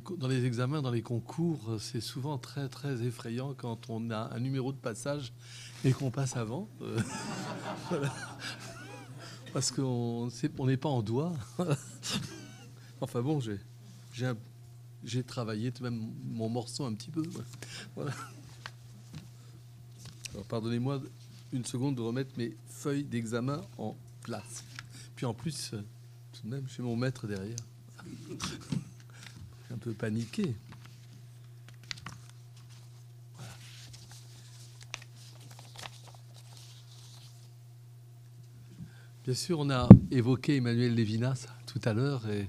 dans les examens, dans les concours, c'est souvent très très effrayant quand on a un numéro de passage et qu'on passe avant. Euh, Parce qu'on n'est pas en doigt. enfin bon, j'ai travaillé tout même mon morceau un petit peu. Alors pardonnez-moi une seconde de remettre mes feuilles d'examen en place. Puis en plus, euh, tout de même, j'ai mon maître derrière paniqué. Bien sûr, on a évoqué Emmanuel Lévinas tout à l'heure, et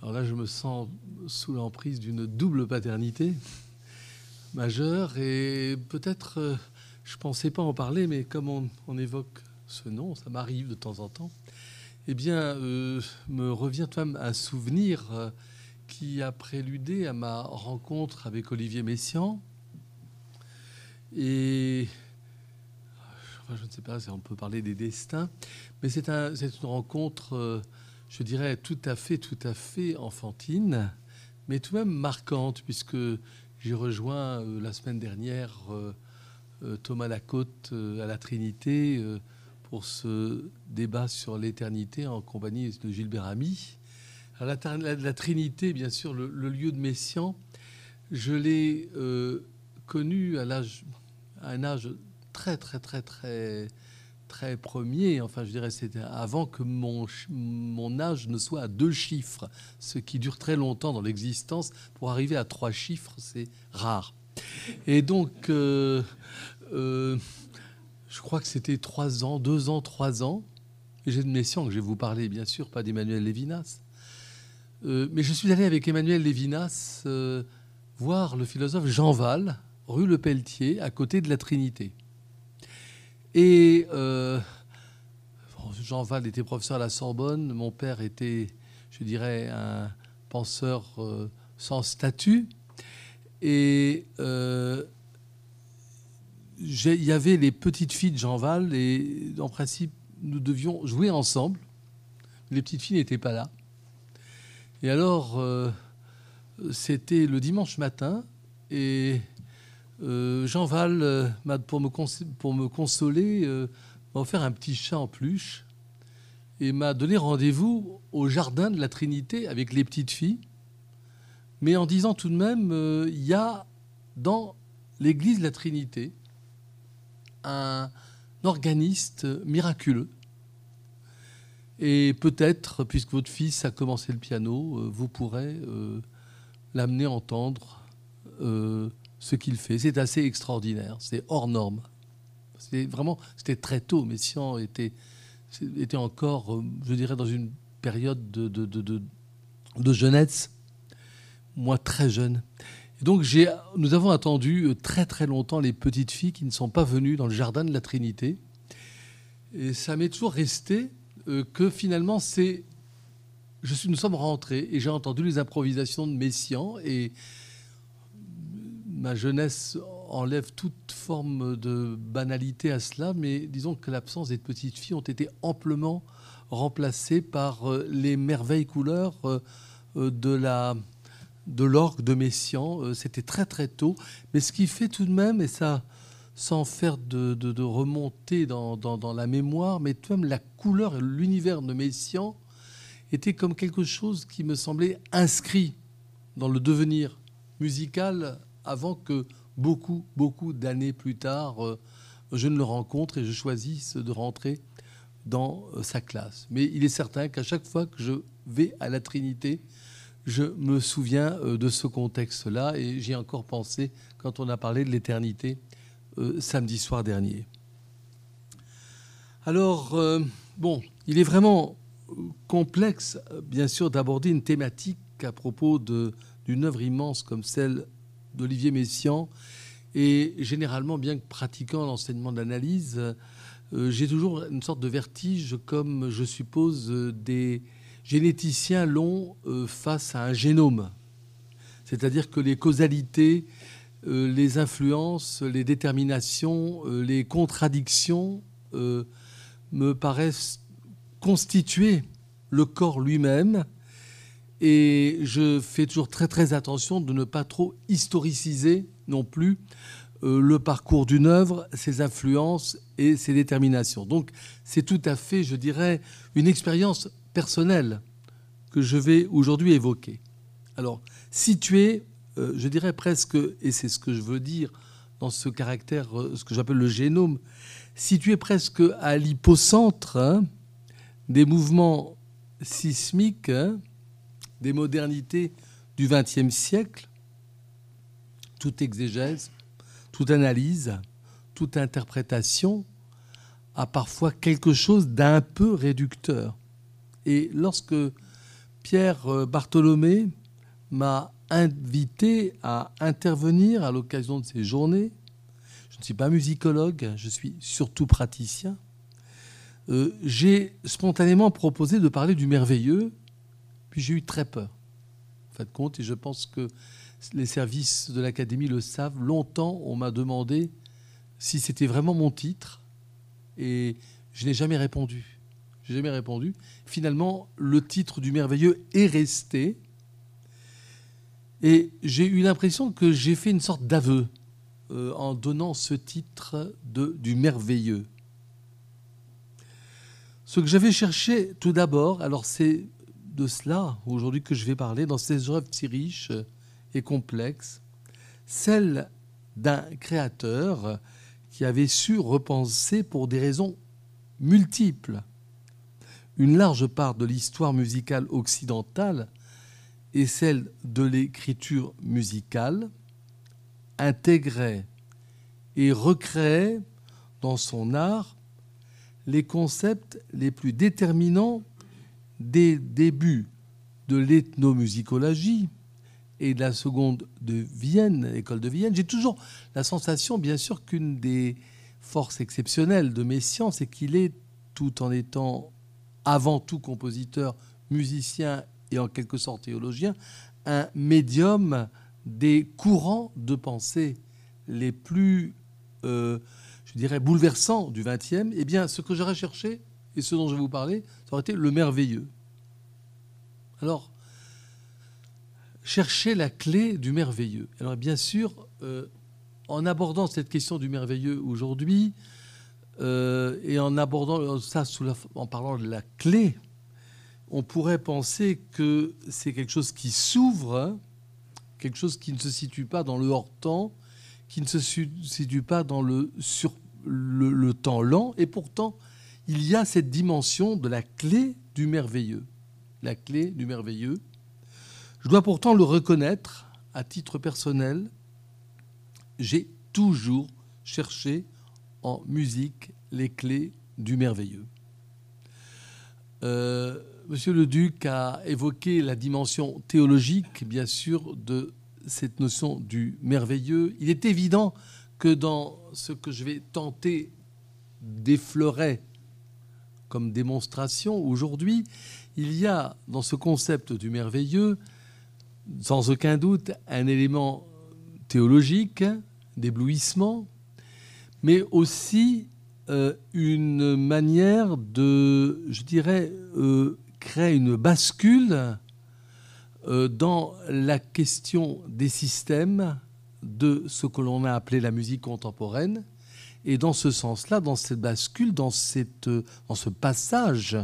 alors là, je me sens sous l'emprise d'une double paternité majeure, et peut-être, euh, je pensais pas en parler, mais comme on, évoque ce nom, ça m'arrive de temps en temps, eh bien, euh, me revient même un souvenir euh, qui a préludé à ma rencontre avec Olivier Messiaen. Et je ne sais pas si on peut parler des destins, mais c'est un, une rencontre, euh, je dirais, tout à fait, tout à fait enfantine, mais tout de même marquante, puisque j'ai rejoint euh, la semaine dernière euh, Thomas Lacôte à la Trinité pour ce débat sur l'éternité en compagnie de Gilbert Ami la, Trinité, bien sûr, le, lieu de Messian, je l'ai euh, connu à, l'âge, un âge très, très, très, très, très premier. Enfin, je dirais, c'était avant que mon, mon âge ne soit à deux chiffres, ce qui dure très longtemps dans l'existence. Pour arriver à trois chiffres, c'est rare. Et donc, euh, euh, je crois que c'était trois ans, deux ans, trois ans. J'ai de Messian que je vais vous parler, bien sûr, pas d'Emmanuel Lévinas. Euh, mais je suis allé avec Emmanuel Lévinas euh, voir le philosophe Jean Val, rue Le Pelletier, à côté de la Trinité. Et euh, Jean Val était professeur à la Sorbonne, mon père était, je dirais, un penseur sans statut. Et il y avait les petites filles de Jean Val, et en principe, nous devions jouer ensemble. Les petites filles n'étaient pas là. Et alors, euh, c'était le dimanche matin, et euh, Jean Val, euh, pour, me consoler, m'a offert un petit chat en peluche et m'a donné rendez-vous au jardin de la Trinité avec les petites filles, mais en disant tout de même, il y a dans l'église de la Trinité un organiste miraculeux et peut-être, puisque votre fils a commencé le piano, euh, vous pourrez euh, l'amener à entendre euh, ce qu'il fait. C'est assez extraordinaire, c'est hors norme. C'est vraiment, c'était très tôt. Messiaen était, était encore, je dirais, dans une période de, de, jeunesse, moi très jeune. Et donc nous avons attendu très très longtemps les petites filles qui ne sont pas venues dans le jardin de la Trinité. Et ça m'est toujours resté que finalement, c'est. Nous sommes rentrés et j'ai entendu les improvisations de Messiaen et ma jeunesse enlève toute forme de banalité à cela, mais disons que l'absence des petites filles ont été amplement remplacées par euh, les merveilles couleurs euh, de la de l'orgue de Messiaen. C'était très très tôt, mais ce qui fait tout de même, et ça, sans faire de, de, remontée dans, la mémoire, mais tout même la couleur et l'univers de Messiaen était comme quelque chose qui me semblait inscrit dans le devenir musical avant que beaucoup, beaucoup d'années plus tard, euh, je ne le rencontre et je choisisse de rentrer dans euh, sa classe. Mais il est certain qu'à chaque fois que je vais à la Trinité, je me souviens euh, de ce contexte-là et j'y ai encore pensé quand on a parlé de l'éternité euh, samedi soir dernier. Alors, euh, bon, il est vraiment complexe, bien sûr, d'aborder une thématique à propos d'une œuvre immense comme celle d'Olivier Messiaen. Et généralement, bien que pratiquant l'enseignement de l'analyse, euh, j'ai toujours une sorte de vertige, comme je suppose des généticiens l'ont face à un génome. C'est-à-dire que les causalités euh, les influences, les déterminations, euh, les contradictions euh, me paraissent constituer le corps lui-même Et je fais toujours très très attention de ne pas trop historiciser non plus euh, le parcours d'une œuvre, ses influences et ses déterminations. Donc c'est tout à fait, je dirais, une expérience personnelle que je vais aujourd'hui évoquer. Alors, situé, euh, je dirais presque, et c'est ce que je veux dire dans ce caractère, euh, ce que j'appelle le génome, situé presque à l'hypocentre hein, des mouvements sismiques, hein, des modernités du XXe siècle, toute exégèse, toute analyse, toute interprétation a parfois quelque chose d'un peu réducteur. Et lorsque Pierre euh, Bartholomé m'a invité à intervenir à l'occasion de ces journées, je ne suis pas musicologue, je suis surtout praticien, euh, j'ai spontanément proposé de parler du merveilleux, puis j'ai eu très peur, en fait, compte, et je pense que les services de l'Académie le savent. Longtemps, on m'a demandé si c'était vraiment mon titre, et je n'ai jamais répondu. J'ai jamais répondu. Finalement, le titre du merveilleux est resté, et j'ai eu l'impression que j'ai fait une sorte d'aveu euh, en donnant ce titre de, du merveilleux. Ce que j'avais cherché tout d'abord, alors c'est de cela aujourd'hui que je vais parler, dans ces œuvres si riches et complexes, celle d'un créateur qui avait su repenser pour des raisons multiples une large part de l'histoire musicale occidentale et celle de l'écriture musicale, intégrait et recréait dans son art les concepts les plus déterminants des débuts de l'ethnomusicologie et de la seconde de Vienne, école de Vienne. J'ai toujours la sensation, bien sûr, qu'une des forces exceptionnelles de Messiaen, c'est qu'il est, tout en étant avant tout compositeur, musicien et en quelque sorte théologien, un médium des courants de pensée les plus, euh, je dirais, bouleversants du XXe, eh bien, ce que j'aurais cherché, et ce dont je vais vous parler, ça aurait été le merveilleux. Alors, chercher la clé du merveilleux. Alors, bien sûr, euh, en abordant cette question du merveilleux aujourd'hui, euh, et en abordant ça sous en parlant de la clé, on pourrait penser que c'est quelque chose qui s'ouvre, quelque chose qui ne se situe pas dans le hors-temps, qui ne se situe pas dans le, temps lent, et pourtant, il y a cette dimension de la clé du merveilleux. La clé du merveilleux. Je dois pourtant le reconnaître, à titre personnel, j'ai toujours cherché en musique les clés du merveilleux. Euh, Monsieur le Duc a évoqué la dimension théologique, bien sûr, de cette notion du merveilleux. Il est évident que dans ce que je vais tenter d'effleurer comme démonstration aujourd'hui, il y a dans ce concept du merveilleux, sans aucun doute, un élément théologique, d'éblouissement, mais aussi euh, une manière de, je dirais, euh, crée une bascule euh, dans la question des systèmes de ce que l'on a appelé la musique contemporaine. Et dans ce sens-là, dans cette bascule, dans, cette, dans ce passage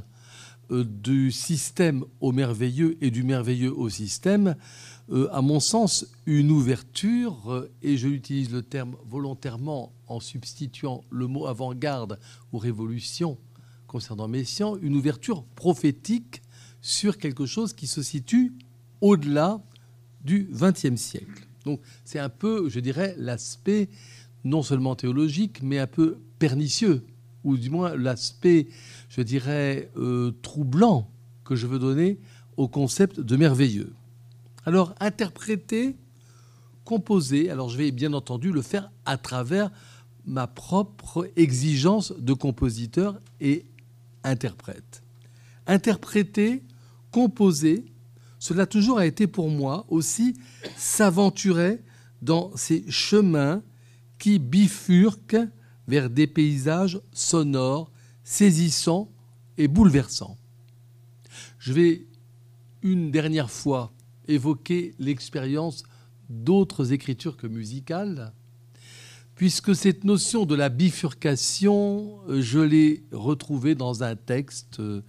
euh, du système au merveilleux et du merveilleux au système, euh, à mon sens, une ouverture, et je l'utilise le terme volontairement en substituant le mot avant-garde ou révolution, concernant Messiaen, une ouverture prophétique sur quelque chose qui se situe au-delà du XXe siècle. Donc c'est un peu, je dirais, l'aspect non seulement théologique, mais un peu pernicieux, ou du moins l'aspect, je dirais, euh, troublant que je veux donner au concept de merveilleux. Alors interpréter, composer, alors je vais bien entendu le faire à travers ma propre exigence de compositeur et interprète. Interpréter, composer, cela toujours a été pour moi aussi s'aventurer dans ces chemins qui bifurquent vers des paysages sonores, saisissants et bouleversants. Je vais une dernière fois évoquer l'expérience d'autres écritures que musicales, puisque cette notion de la bifurcation, euh, je l'ai retrouvée dans un texte euh,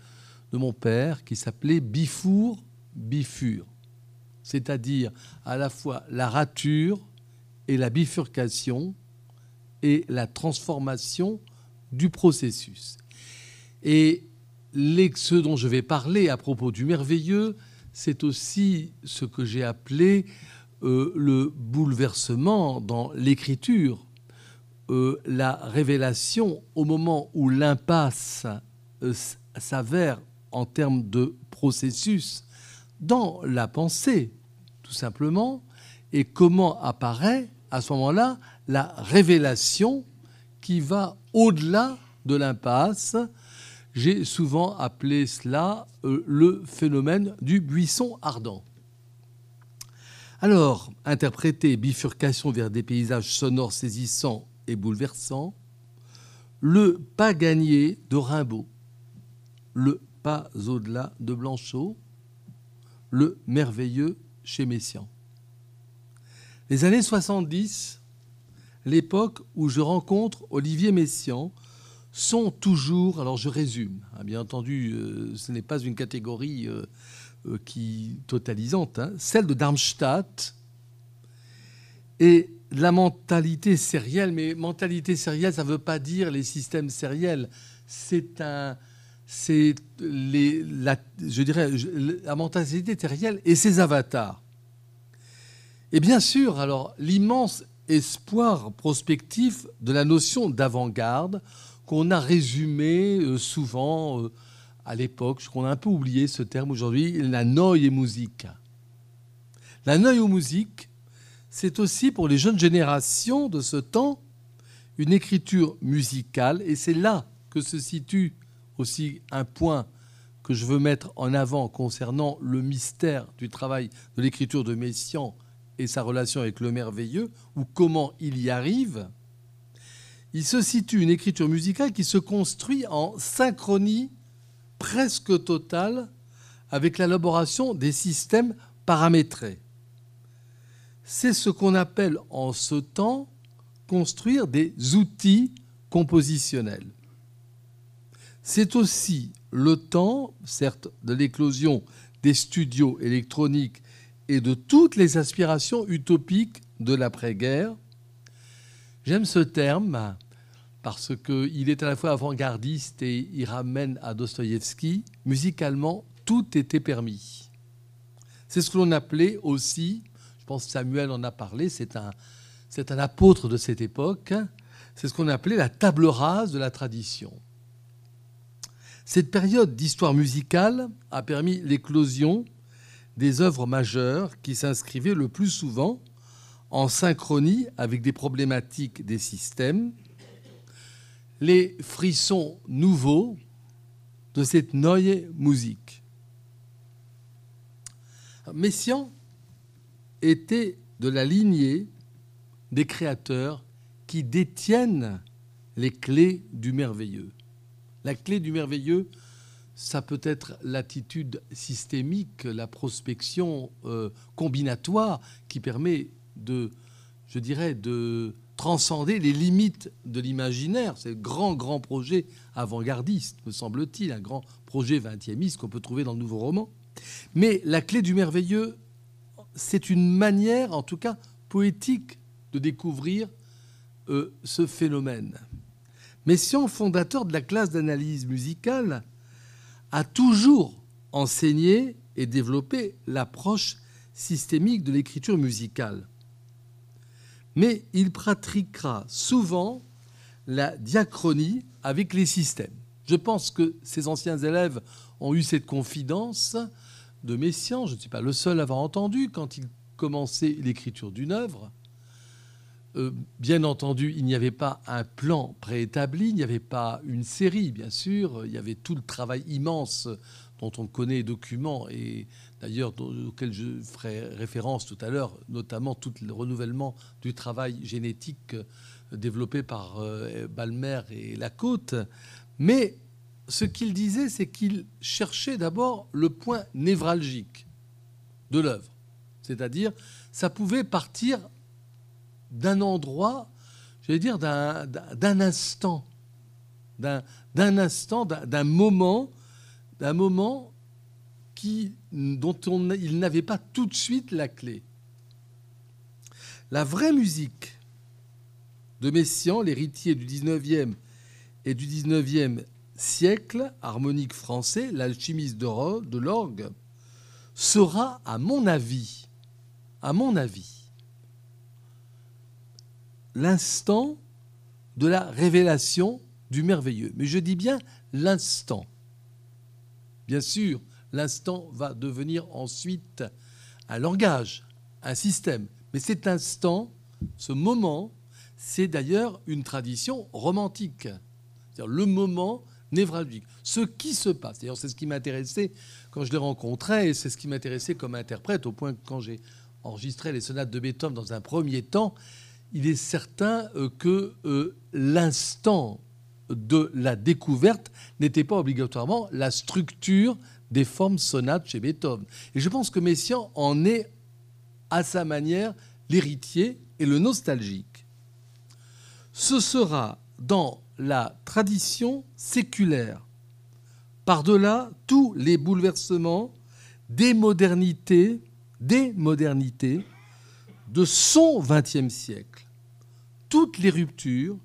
de mon père qui s'appelait Bifour, Bifur, c'est-à-dire à la fois la rature et la bifurcation et la transformation du processus. Et ce dont je vais parler à propos du merveilleux, c'est aussi ce que j'ai appelé euh, le bouleversement dans l'écriture, euh, la révélation au moment où l'impasse euh, s'avère en termes de processus dans la pensée, tout simplement, et comment apparaît à ce moment-là la révélation qui va au-delà de l'impasse. J'ai souvent appelé cela euh, le phénomène du buisson ardent. Alors, interpréter bifurcation vers des paysages sonores saisissants et bouleversants, le pas gagné de Rimbaud, le pas au-delà de Blanchot, le merveilleux chez Messiaen. Les années 70, l'époque où je rencontre Olivier Messiaen, sont toujours, alors je résume, hein, bien entendu, euh, ce n'est pas une catégorie euh, euh, qui totalisante, hein, celle de Darmstadt et la mentalité sérielle, mais mentalité sérielle, ça ne veut pas dire les systèmes sériels, c'est un, c'est les, la, je dirais, la mentalité sérielle et ses avatars. Et bien sûr, alors, l'immense espoir prospectif de la notion d'avant-garde qu'on a résumé euh, souvent euh, à l'époque, qu'on a un peu oublié ce terme aujourd'hui, la neue musique. La neue musique, c'est aussi pour les jeunes générations de ce temps une écriture musicale, et c'est là que se situe aussi un point que je veux mettre en avant concernant le mystère du travail de l'écriture de Messiaen et sa relation avec le merveilleux, ou comment il y arrive, il se situe une écriture musicale qui se construit en synchronie presque totale avec l'élaboration des systèmes paramétrés. C'est ce qu'on appelle en ce temps construire des outils compositionnels. C'est aussi le temps, certes, de l'éclosion des studios électroniques et de toutes les aspirations utopiques de l'après-guerre. J'aime ce terme parce qu'il est à la fois avant-gardiste et il ramène à Dostoïevski. Musicalement, tout était permis. C'est ce que l'on appelait aussi, pense que Samuel en a parlé, c'est un, c'est un apôtre de cette époque, c'est ce qu'on appelait la table rase de la tradition. Cette période d'histoire musicale a permis l'éclosion des œuvres majeures qui s'inscrivaient le plus souvent en synchronie avec des problématiques des systèmes, les frissons nouveaux de cette neue musique. Messiaen était de la lignée des créateurs qui détiennent les clés du merveilleux. La clé du merveilleux, ça peut être l'attitude systémique, la prospection euh, combinatoire qui permet de, je dirais, de transcender les limites de l'imaginaire. C'est le grand, grand projet avant-gardiste, me semble-t-il, un grand projet 20e qu'on peut trouver dans le nouveau roman. Mais la clé du merveilleux, c'est une manière, en tout cas poétique, de découvrir euh, ce phénomène. Messiaen, fondateur de la classe d'analyse musicale, a toujours enseigné et développé l'approche systémique de l'écriture musicale. Mais il pratiquera souvent la diachronie avec les systèmes. Je pense que ses anciens élèves ont eu cette confidence de Messiaen. Je ne suis pas le seul à avoir entendu quand il commençait l'écriture d'une œuvre. Euh, bien entendu, il n'y avait pas un plan préétabli, il n'y avait pas une série, bien sûr. Il y avait tout le travail immense dont on connaît les documents et d'ailleurs auquel je ferai référence tout à l'heure, notamment tout le renouvellement du travail génétique euh, développé par euh, Balmer et Lacôte. Mais ce qu'il disait, c'est qu'il cherchait d'abord le point névralgique. de l'œuvre. C'est-à-dire, ça pouvait partir d'un endroit, j'allais dire, d'un instant, d'un instant, d'un moment, d'un moment qui, dont on, il n'avait pas tout de suite la clé. La vraie musique de Messiaen, l'héritier du 19e et du 19e siècle, harmonique français, l'alchimiste de l'orgue, sera, à mon avis, à mon avis, l'instant de la révélation du merveilleux. Mais je dis bien l'instant. Bien sûr, l'instant va devenir ensuite un langage, un système. Mais cet instant, ce moment, c'est d'ailleurs une tradition romantique. C'est-à-dire le moment névralgique. Ce qui se passe. D'ailleurs, c'est ce qui m'intéressait quand je les rencontrais, et c'est ce qui m'intéressait comme interprète, au point que quand j'ai enregistré les sonates de Beethoven dans un premier temps, il est certain euh, que euh, l'instant de la découverte n'était pas obligatoirement la structure des formes sonates chez Beethoven. Et je pense que Messiaen en est, à sa manière, l'héritier et le nostalgique. Ce sera dans la tradition séculaire, par-delà tous les bouleversements des modernités, des modernités de son XXe siècle, toutes les ruptures,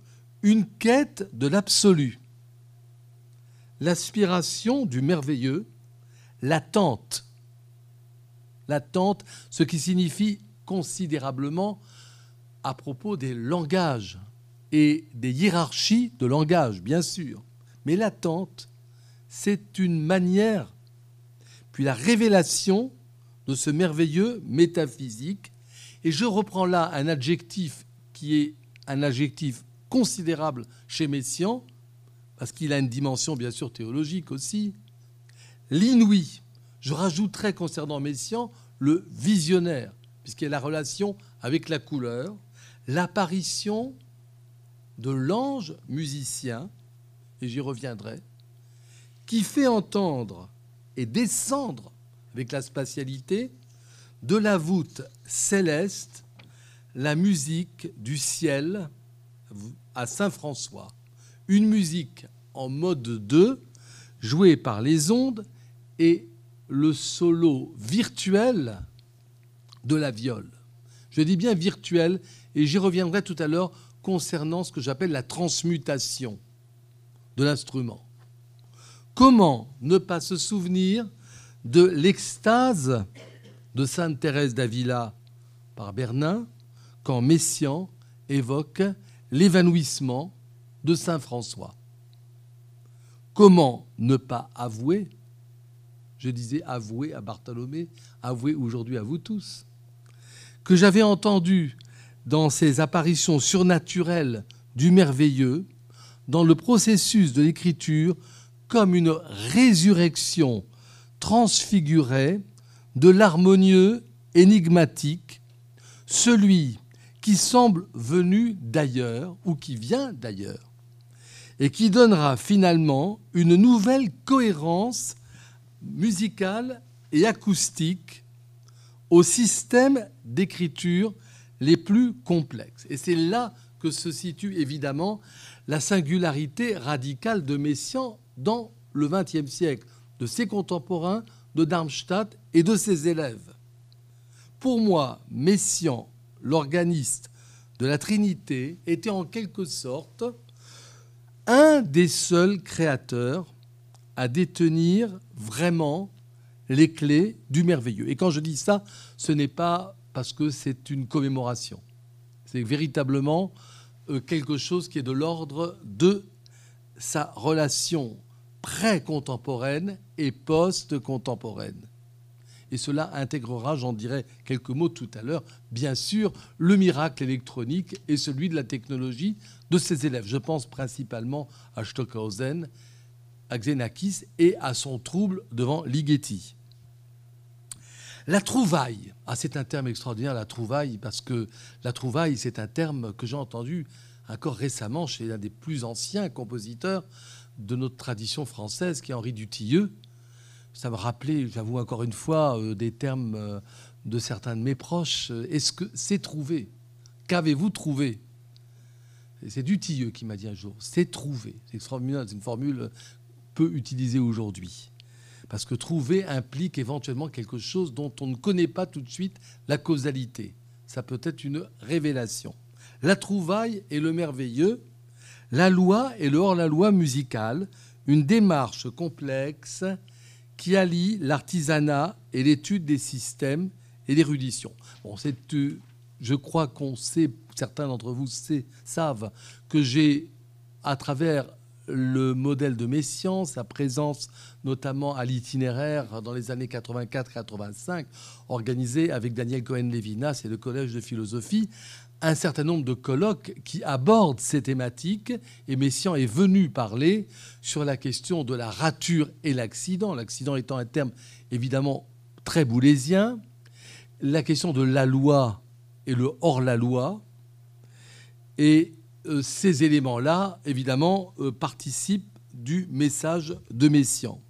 une quête de l'absolu, l'aspiration du merveilleux, l'attente, l'attente, ce qui signifie considérablement à propos des langages et des hiérarchies de langage, bien sûr. Mais l'attente, c'est une manière, puis la révélation de ce merveilleux métaphysique. Et je reprends là un adjectif qui est un adjectif considérable chez Messiaen, parce qu'il a une dimension bien sûr théologique aussi. L'inouï. Je rajouterai concernant Messiaen le visionnaire, puisqu'il y a la relation avec la couleur, l'apparition de l'ange musicien, et j'y reviendrai, qui fait entendre et descendre avec la spatialité de la voûte céleste la musique du ciel à Saint-François. Une musique en mode 2, jouée par les ondes et le solo virtuel de la viole. Je dis bien virtuel et j'y reviendrai tout à l'heure concernant ce que j'appelle la transmutation de l'instrument. Comment ne pas se souvenir de l'extase de Sainte Thérèse d'Avila par Bernin quand Messiaen évoque l'évanouissement de Saint François? Comment ne pas avouer, je disais avouer à Bartholomé, avouer aujourd'hui à vous tous, que j'avais entendu dans ces apparitions surnaturelles du merveilleux, dans le processus de l'écriture, comme une résurrection transfigurée de l'harmonieux énigmatique, celui qui semble venu d'ailleurs ou qui vient d'ailleurs, et qui donnera finalement une nouvelle cohérence musicale et acoustique au système d'écriture les plus complexes. Et c'est là que se situe évidemment la singularité radicale de Messiaen dans le XXe siècle, de ses contemporains, de Darmstadt et de ses élèves. Pour moi, Messiaen, l'organiste de la Trinité, était en quelque sorte un des seuls créateurs à détenir vraiment les clés du merveilleux. Et quand je dis ça, ce n'est pas parce que c'est une commémoration. C'est véritablement euh, quelque chose qui est de l'ordre de sa relation pré-contemporaine et post-contemporaine. Et cela intégrera, j'en dirai quelques mots tout à l'heure, bien sûr, le miracle électronique et celui de la technologie de ses élèves. Je pense principalement à Stockhausen, à Xenakis et à son trouble devant Ligeti. La trouvaille, ah, c'est un terme extraordinaire, la trouvaille, parce que la trouvaille, c'est un terme que j'ai entendu encore récemment chez l'un des plus anciens compositeurs de notre tradition française, qui est Henri Dutilleux, ça me rappelait, j'avoue encore une fois, euh, des termes euh, de certains de mes proches. Est-ce que c'est trouvé? Qu'avez-vous trouvé? C'est Dutilleux qui m'a dit un jour. C'est trouvé. C'est extraordinaire, c'est une formule peu utilisée aujourd'hui. Parce que trouver implique éventuellement quelque chose dont on ne connaît pas tout de suite la causalité. Ça peut être une révélation. La trouvaille est le merveilleux, la loi est le hors-la-loi musical, une démarche complexe qui allie l'artisanat et l'étude des systèmes et l'érudition. Bon, euh, je crois qu'on sait, certains d'entre vous savent que j'ai, à travers le modèle de Messiaen, sa présence notamment à l'itinéraire dans les années 84-85, organisé avec Daniel Cohen-Lévinas et le Collège de philosophie, un certain nombre de colloques qui abordent ces thématiques. Et Messiaen est venu parler sur la question de la rature et l'accident, l'accident étant un terme évidemment très boulésien, la question de la loi et le hors-la-loi. Et ces éléments-là, évidemment, euh, participent du message de Messiaen.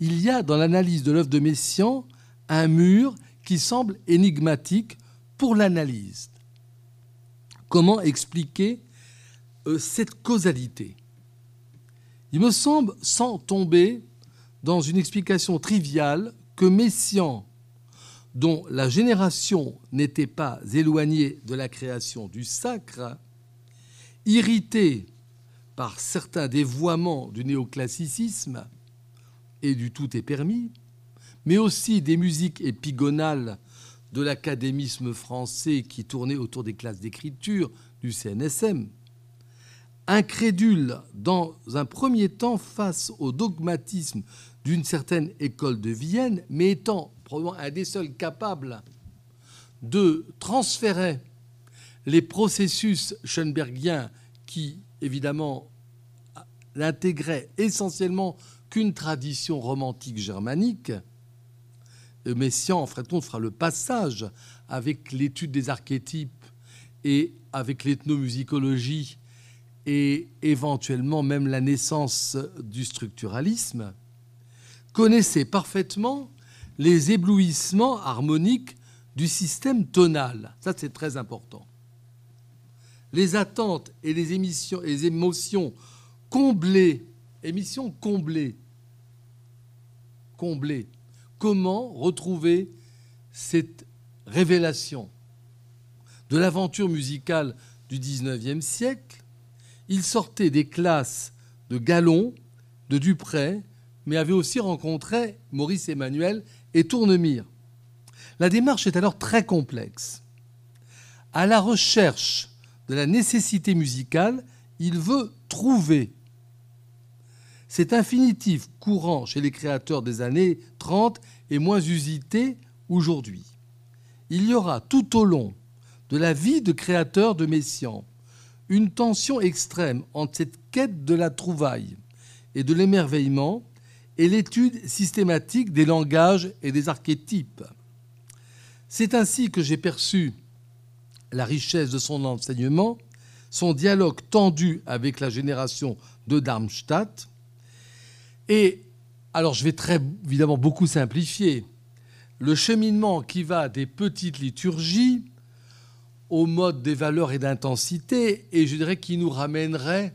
Il y a dans l'analyse de l'œuvre de Messiaen un mur qui semble énigmatique pour l'analyse. Comment expliquer euh, cette causalité? Il me semble, sans tomber dans une explication triviale, que Messiaen, dont la génération n'était pas éloignée de la création du sacre, irrité par certains dévoiements du néoclassicisme et du tout est permis, mais aussi des musiques épigonales de l'académisme français qui tournait autour des classes d'écriture du CNSM, incrédule dans un premier temps face au dogmatisme d'une certaine école de Vienne, mais étant probablement un des seuls capables de transférer les processus schoenbergiens qui, évidemment, n'intégraient essentiellement qu'une tradition romantique germanique, Messiaen, en fait, on fera le passage avec l'étude des archétypes et avec l'ethnomusicologie et éventuellement même la naissance du structuralisme, connaissait parfaitement les éblouissements harmoniques du système tonal. Ça, c'est très important. Les attentes et les, émissions, les émotions comblées, émissions comblées, comblées Comment retrouver cette révélation de l'aventure musicale du XIXe siècle? Il sortait des classes de Gallon, de Dupré, mais avait aussi rencontré Maurice Emmanuel et Tournemire. La démarche est alors très complexe. À la recherche de la nécessité musicale, il veut trouver cet infinitif courant chez les créateurs des années 30 est moins usité aujourd'hui. Il y aura tout au long de la vie de créateur de Messiaen une tension extrême entre cette quête de la trouvaille et de l'émerveillement et l'étude systématique des langages et des archétypes. C'est ainsi que j'ai perçu la richesse de son enseignement, son dialogue tendu avec la génération de Darmstadt, et alors je vais très évidemment beaucoup simplifier. Le cheminement qui va des petites liturgies au mode des valeurs et d'intensité, et je dirais qui nous ramènerait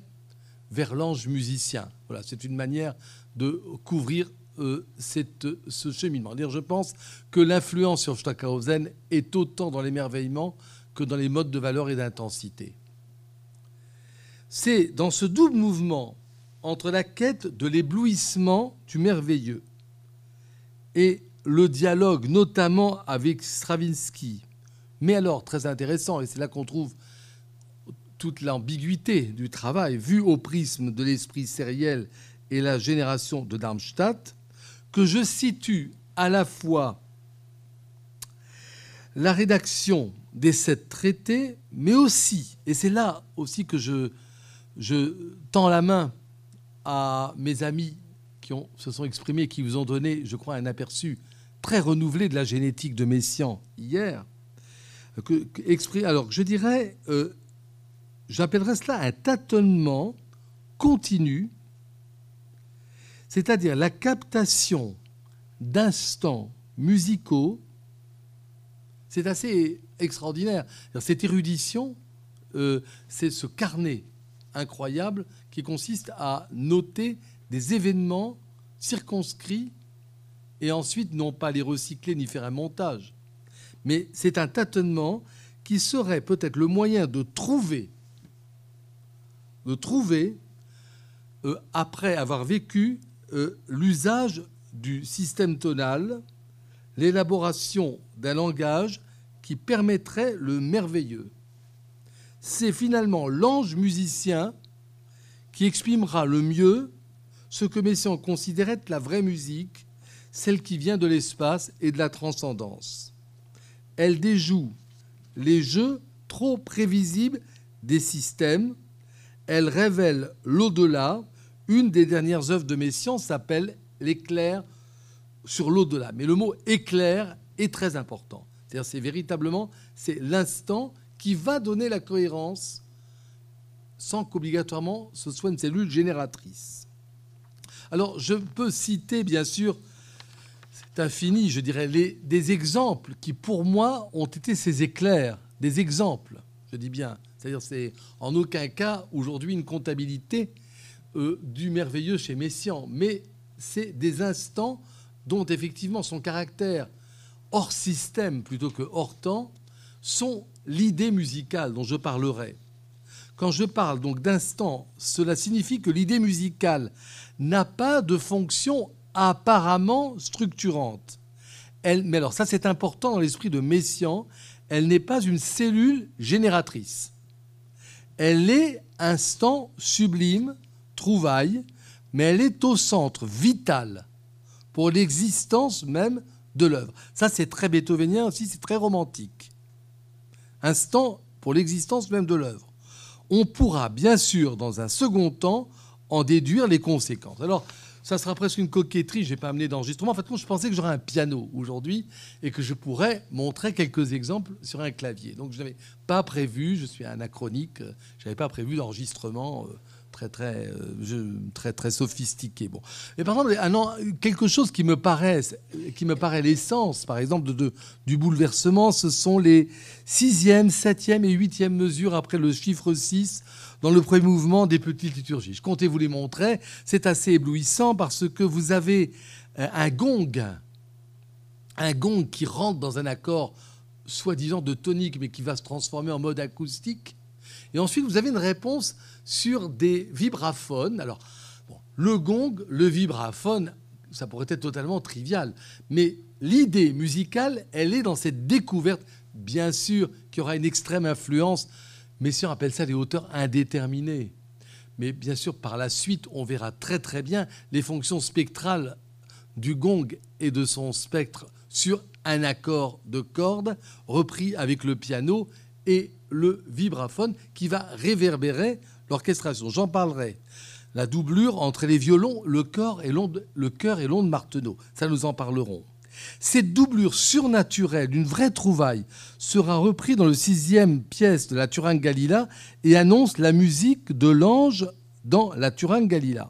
vers l'ange musicien. Voilà, c'est une manière de couvrir euh, ce cheminement. je pense que l'influence sur Stockhausen est autant dans l'émerveillement que dans les modes de valeur et d'intensité. C'est dans ce double mouvement entre la quête de l'éblouissement du merveilleux et le dialogue notamment avec Stravinsky. Mais alors, très intéressant, et c'est là qu'on trouve toute l'ambiguïté du travail, vu au prisme de l'esprit sériel et la génération de Darmstadt, que je situe à la fois la rédaction des sept traités, mais aussi, et c'est là aussi que je, tends la main à mes amis qui se sont exprimés, qui vous ont donné, je crois, un aperçu très renouvelé de la génétique de Messian hier. Alors, je dirais, euh, j'appellerais cela un tâtonnement continu, c'est-à-dire la captation d'instants musicaux. C'est assez extraordinaire. Cette érudition, euh, c'est ce carnet incroyable qui consiste à noter des événements circonscrits et ensuite non pas les recycler ni faire un montage. Mais c'est un tâtonnement qui serait peut-être le moyen de trouver, de trouver, euh, après avoir vécu euh, l'usage du système tonal, l'élaboration d'un langage qui permettrait le merveilleux. C'est finalement l'ange musicien qui exprimera le mieux ce que Messiaen considérait la vraie musique, celle qui vient de l'espace et de la transcendance. Elle déjoue les jeux trop prévisibles des systèmes. Elle révèle l'au-delà. Une des dernières œuvres de Messiaen s'appelle L'éclair sur l'au-delà. Mais le mot éclair est très important. C'est-à-dire c'est véritablement c'est l'instant qui va donner la cohérence sans qu'obligatoirement ce soit une cellule génératrice. Alors je peux citer bien sûr, c'est infini, je dirais, les, des exemples qui pour moi ont été ces éclairs, des exemples, je dis bien. C'est-à-dire c'est en aucun cas aujourd'hui une comptabilité euh, du merveilleux chez Messiaen, mais c'est des instants dont effectivement son caractère hors système plutôt que hors temps sont l'idée musicale dont je parlerai. Quand je parle donc d'instant, cela signifie que l'idée musicale n'a pas de fonction apparemment structurante. Elle, mais alors ça c'est important dans l'esprit de Messiaen, elle n'est pas une cellule génératrice. Elle est instant sublime, trouvaille, mais elle est au centre vital pour l'existence même de l'œuvre. Ça c'est très beethovenien aussi, c'est très romantique instant pour l'existence même de l'œuvre. On pourra bien sûr, dans un second temps, en déduire les conséquences. Alors, ça sera presque une coquetterie, je n'ai pas amené d'enregistrement. En fait, je pensais que j'aurais un piano aujourd'hui et que je pourrais montrer quelques exemples sur un clavier. Donc, je n'avais pas prévu, je suis anachronique, je n'avais pas prévu d'enregistrement euh, très très euh, très très sophistiqué. Bon, et par exemple, quelque chose qui me paraît qui me paraît l'essence, par exemple, de, du bouleversement, ce sont les sixième, septième et huitième mesures après le chiffre 6 dans le premier mouvement des petites liturgies. Je comptais vous les montrer. C'est assez éblouissant parce que vous avez euh, un gong, un gong qui rentre dans un accord soi-disant de tonique, mais qui va se transformer en mode acoustique. Et ensuite, vous avez une réponse sur des vibraphones. Alors, le gong, le vibraphone, ça pourrait être totalement trivial, mais l'idée musicale, elle est dans cette découverte. Bien sûr qu'il y aura une extrême influence. Messieurs appellent ça des hauteurs indéterminées. Mais bien sûr, par la suite, on verra très très bien les fonctions spectrales du gong et de son spectre sur un accord de cordes repris avec le piano et le vibraphone qui va réverbérer l'orchestration. J'en parlerai. La doublure entre les violons, le, corps et le cœur et l'onde marteneau. Ça, nous en parlerons. Cette doublure surnaturelle d'une vraie trouvaille sera reprise dans le sixième pièce de la Turin Galila et annonce la musique de l'ange dans la Turin Galila.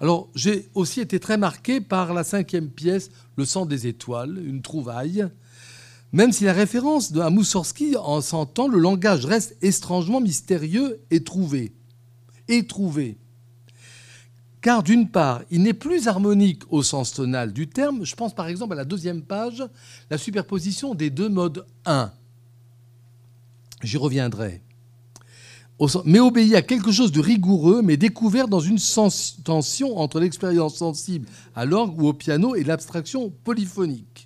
Alors, j'ai aussi été très marqué par la cinquième pièce, Le sang des étoiles, une trouvaille, même si la référence à Moussorski en s'entend, le langage reste étrangement mystérieux et trouvé. Et trouvé. Car d'une part, il n'est plus harmonique au sens tonal du terme. Je pense par exemple à la deuxième page, la superposition des deux modes 1. J'y reviendrai. Mais obéit à quelque chose de rigoureux, mais découvert dans une tension entre l'expérience sensible à l'orgue ou au piano et l'abstraction polyphonique.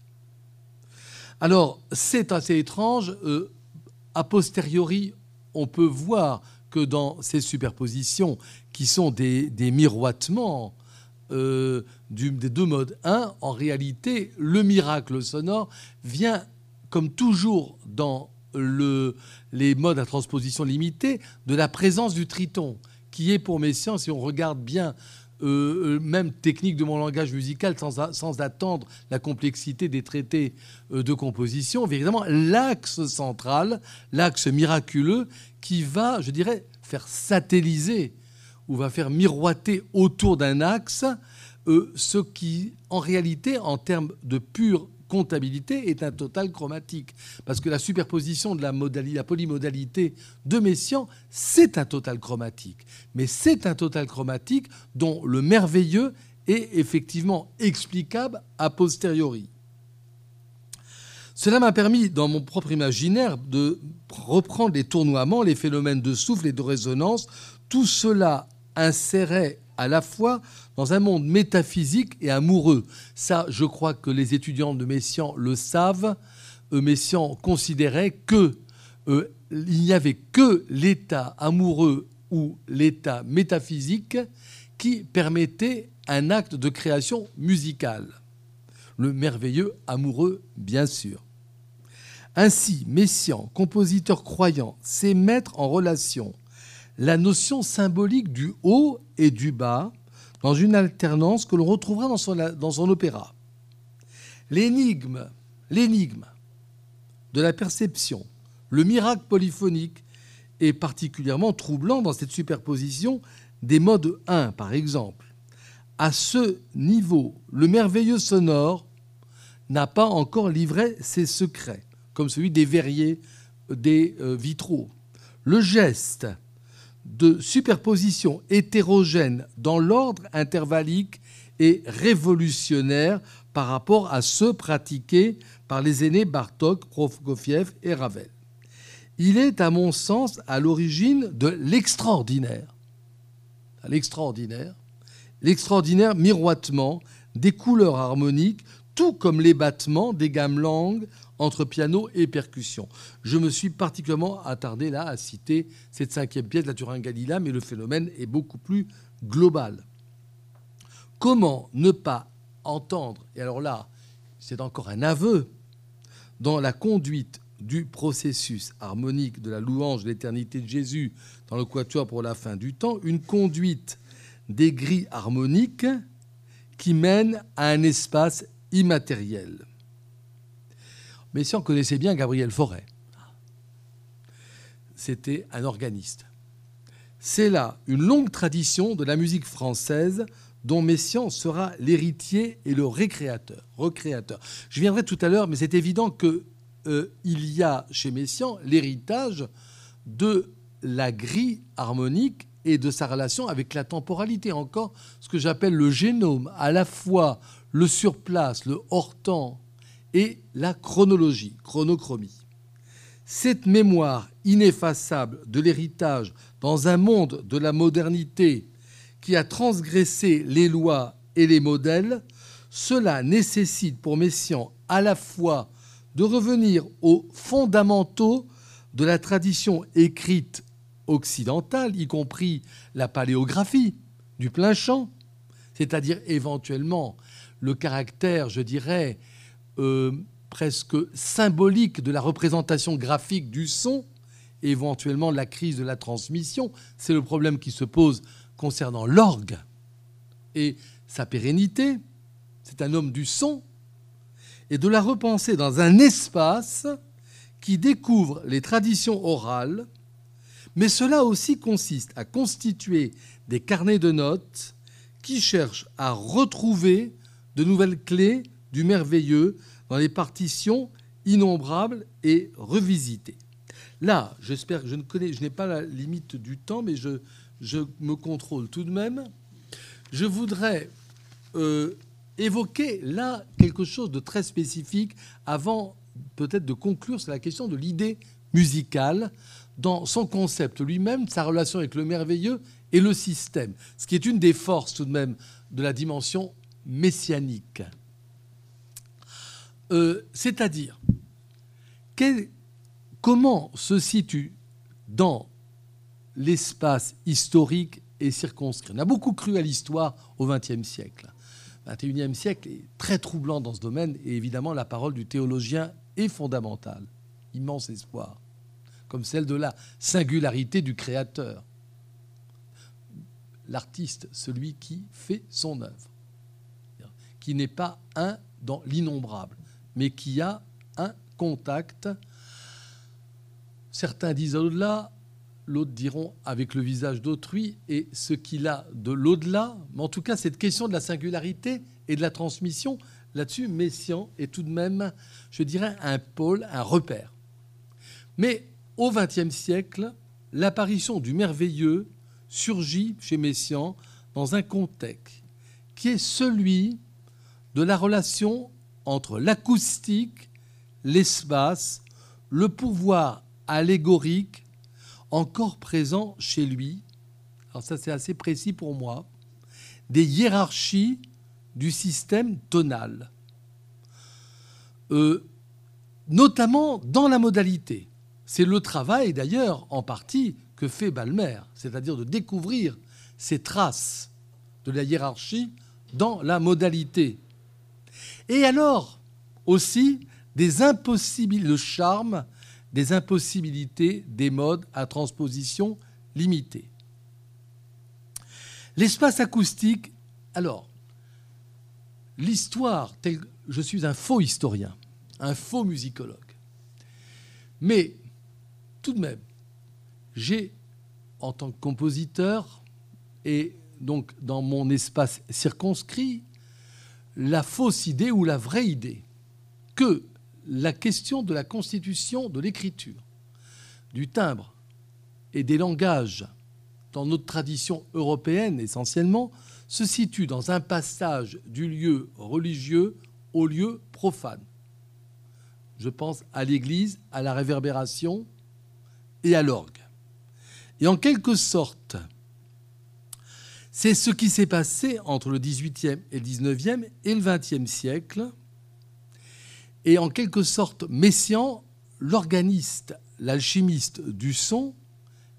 Alors, c'est assez étrange. Euh, a posteriori, on peut voir que dans ces superpositions, qui sont des, miroitements euh, des deux modes 1, en réalité, le miracle sonore vient, comme toujours dans les modes à transposition limitée, de la présence du triton, qui est pour Messiaen, si on regarde bien euh, euh, même technique de mon langage musical, sans, attendre la complexité des traités euh, de composition, évidemment l'axe central, l'axe miraculeux, qui va, je dirais, faire satelliser ou va faire miroiter autour d'un axe ce qui, en réalité, en termes de pure comptabilité, est un total chromatique. Parce que la superposition de la, modalité, polymodalité de Messiaen, c'est un total chromatique. Mais c'est un total chromatique dont le merveilleux est effectivement explicable a posteriori. Cela m'a permis, dans mon propre imaginaire, de reprendre les tournoiements, les phénomènes de souffle et de résonance. Tout cela insérait à la fois dans un monde métaphysique et amoureux. Ça, je crois que les étudiants de Messiaen le savent. Euh, Messiaen considérait que euh, il n'y avait que l'état amoureux ou l'état métaphysique qui permettait un acte de création musicale. Le merveilleux amoureux, bien sûr. Ainsi, Messiaen, compositeur croyant, sait mettre en relation la notion symbolique du haut et du bas dans une alternance que l'on retrouvera dans son, dans son opéra. L'énigme, l'énigme de la perception, le miracle polyphonique est particulièrement troublant dans cette superposition des modes 1, par exemple. À ce niveau, le merveilleux sonore n'a pas encore livré ses secrets comme celui des verriers des euh, vitraux. Le geste de superposition hétérogène dans l'ordre intervallique est révolutionnaire par rapport à ceux pratiqués par les aînés Bartok, Prokofiev et Ravel. Il est, à mon sens, à l'origine de l'extraordinaire. L'extraordinaire. L'extraordinaire miroitement des couleurs harmoniques, tout comme les battements des gammes langues entre piano et percussion. Je me suis particulièrement attardé là à citer cette cinquième pièce de la Turin Galila, mais le phénomène est beaucoup plus global. Comment ne pas entendre, et alors là, c'est encore un aveu, dans la conduite du processus harmonique de la louange de l'éternité de Jésus dans le Quatuor pour la fin du temps, une conduite des grilles harmoniques qui mène à un espace immatériel. Mais connaissait bien Gabriel Forêt, c'était un organiste. C'est là une longue tradition de la musique française dont Messiaen sera l'héritier et le récréateur, recréateur. Je viendrai tout à l'heure, mais c'est évident qu'il euh, y a chez Messiaen l'héritage de la grille harmonique et de sa relation avec la temporalité. Encore ce que j'appelle le génome, à la fois le surplace, le hors-temps et la chronologie, chronochromie. Cette mémoire ineffaçable de l'héritage dans un monde de la modernité qui a transgressé les lois et les modèles, cela nécessite pour Messiaen à la fois de revenir aux fondamentaux de la tradition écrite occidentale, y compris la paléographie du plein champ, c'est-à-dire éventuellement le caractère, je dirais, euh, presque symbolique de la représentation graphique du son, éventuellement la crise de la transmission. C'est le problème qui se pose concernant l'orgue et sa pérennité. C'est un homme du son. Et de la repenser dans un espace qui découvre les traditions orales, mais cela aussi consiste à constituer des carnets de notes qui cherchent à retrouver de nouvelles clés du merveilleux dans les partitions innombrables et revisitées. Là, j'espère que je ne connais, je n'ai pas la limite du temps, mais je, je me contrôle tout de même. Je voudrais euh, évoquer là quelque chose de très spécifique avant peut-être de conclure sur la question de l'idée musicale dans son concept lui-même, sa relation avec le merveilleux et le système, ce qui est une des forces tout de même de la dimension messianique. Euh, c'est-à-dire, comment se situe dans l'espace historique et circonscrit? On a beaucoup cru à l'histoire au XXe siècle. Le XXIe siècle est très troublant dans ce domaine et évidemment la parole du théologien est fondamentale. Immense espoir. Comme celle de la singularité du créateur. L'artiste, celui qui fait son œuvre. Qui n'est pas un dans l'innombrable mais qui a un contact. Certains disent au-delà, l'autre diront avec le visage d'autrui et ce qu'il a de l'au-delà. Mais en tout cas, cette question de la singularité et de la transmission, là-dessus, Messiaen est tout de même, je dirais, un pôle, un repère. Mais au XXe siècle, l'apparition du merveilleux surgit chez Messiaen dans un contexte qui est celui de la relation entre l'acoustique, l'espace, le pouvoir allégorique encore présent chez lui, alors ça c'est assez précis pour moi, des hiérarchies du système tonal, euh, notamment dans la modalité. C'est le travail d'ailleurs en partie que fait Balmer, c'est-à-dire de découvrir ces traces de la hiérarchie dans la modalité. Et alors aussi des impossibilités, le charme des impossibilités des modes à transposition limitée. L'espace acoustique, alors, l'histoire, je suis un faux historien, un faux musicologue, mais tout de même, j'ai, en tant que compositeur, et donc dans mon espace circonscrit, la fausse idée ou la vraie idée que la question de la constitution de l'écriture, du timbre et des langages dans notre tradition européenne essentiellement, se situe dans un passage du lieu religieux au lieu profane. Je pense à l'église, à la réverbération et à l'orgue. Et en quelque sorte, c'est ce qui s'est passé entre le XVIIIe et le XIXe et le XXe siècle, et en quelque sorte, Messiaen, l'organiste, l'alchimiste du son,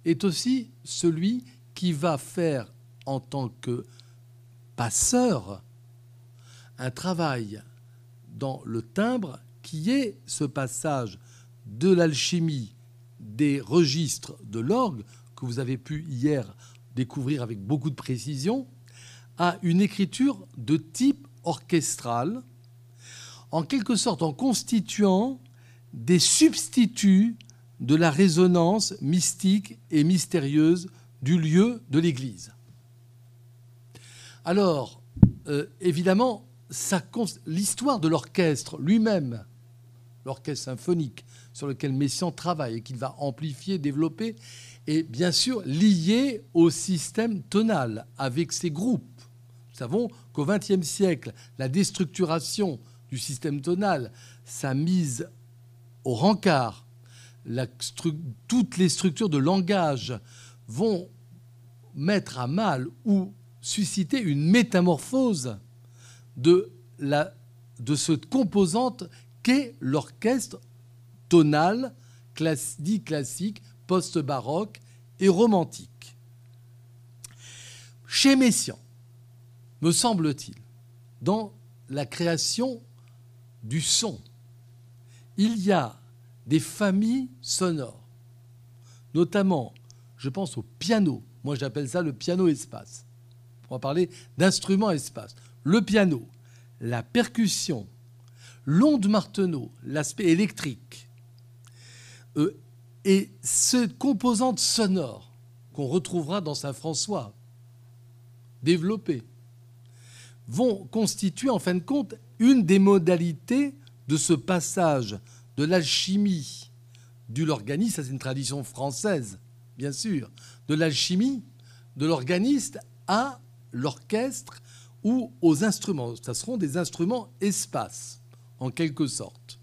est aussi celui qui va faire en tant que passeur un travail dans le timbre qui est ce passage de l'alchimie des registres de l'orgue que vous avez pu hier découvrir avec beaucoup de précision à une écriture de type orchestral en quelque sorte en constituant des substituts de la résonance mystique et mystérieuse du lieu de l'Église. Alors, euh, évidemment, l'histoire de l'orchestre lui-même, l'orchestre symphonique sur lequel Messiaen travaille et qu'il va amplifier, développer, est bien sûr liée au système tonal avec ses groupes. Nous savons qu'au XXe siècle, la déstructuration du système tonal, sa mise au rencard, toutes les structures de langage vont mettre à mal ou susciter une métamorphose de cette composante qu'est l'orchestre tonal, dit classique, post-baroque et romantique. Chez Messiaen, me semble-t-il, dans la création du son. Il y a des familles sonores, notamment, je pense au piano. Moi, j'appelle ça le piano espace. On va parler d'instruments espace. Le piano, la percussion, l'onde marteneau, l'aspect électrique, euh, et cette composante sonore qu'on retrouvera dans Saint-François, développée, vont constituer en fin de compte une des modalités de ce passage de l'alchimie du l'organiste, c'est une tradition française, bien sûr, de l'alchimie, de l'organiste à l'orchestre ou aux instruments. Ça seront des instruments espace, en quelque sorte.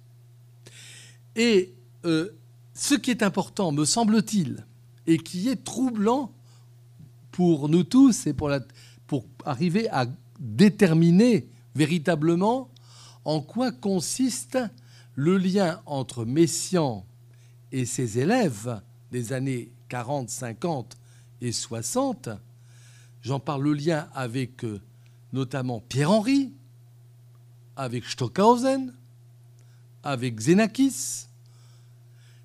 Et euh, ce qui est important, me semble-t-il, et qui est troublant pour nous tous et pour, arriver à déterminer véritablement en quoi consiste le lien entre Messiaen et ses élèves des années 40, 50 et 60. J'en parle le lien avec euh, notamment Pierre-Henri, avec Stockhausen, avec Xenakis,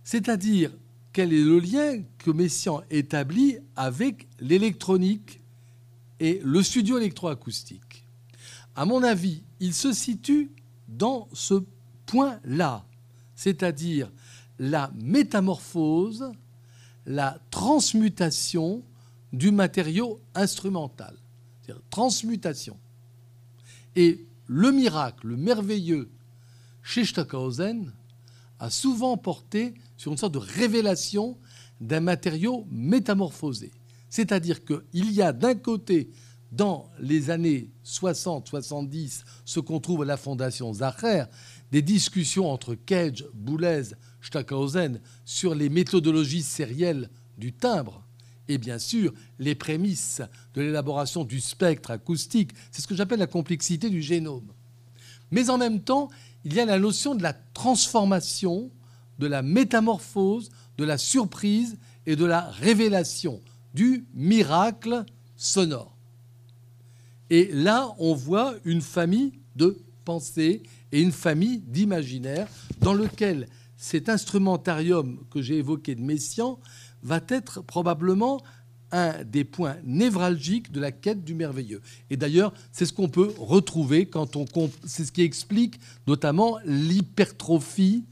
c'est-à-dire quel est le lien que Messiaen établit avec l'électronique et le studio électroacoustique? À mon avis, il se situe dans ce point-là, c'est-à-dire la métamorphose, la transmutation du matériau instrumental. Transmutation. Et le miracle, le merveilleux chez Stockhausen a souvent porté sur une sorte de révélation d'un matériau métamorphosé. C'est-à-dire qu'il y a d'un côté, dans les années 60-70, ce qu'on trouve à la Fondation Zacher, des discussions entre Cage, Boulez, Stockhausen sur les méthodologies sérielles du timbre et bien sûr les prémices de l'élaboration du spectre acoustique. C'est ce que j'appelle la complexité du génome. Mais en même temps, il y a la notion de la transformation, de la métamorphose, de la surprise et de la révélation, du miracle sonore. Et là, on voit une famille de pensées et une famille d'imaginaires dans lequel cet instrumentarium que j'ai évoqué de Messiaen va être probablement un des points névralgiques de la quête du merveilleux. Et d'ailleurs, c'est ce qu'on peut retrouver quand on c'est ce qui explique notamment l'hypertrophie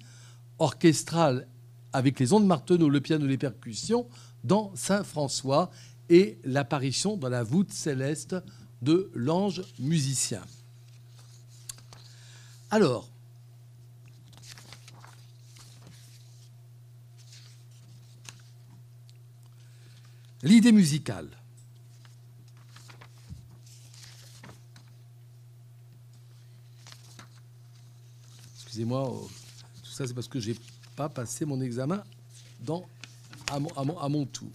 orchestrale avec les ondes Marteneau, le piano, les percussions dans Saint François et l'apparition dans la voûte céleste de l'ange musicien. Alors, L'idée musicale. Excusez-moi, oh, tout ça c'est parce que j'ai pas passé mon examen dans, à, mon, tour.